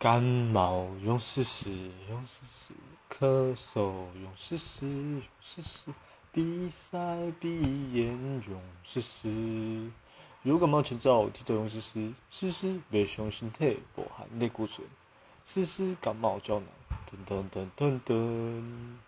感冒用试试，用试试；咳嗽用试试，用试试；鼻塞鼻炎用试试。如果冒前兆，记得用试试。试试胃胸心体不含类固醇，试试感冒胶囊。噔噔噔噔噔。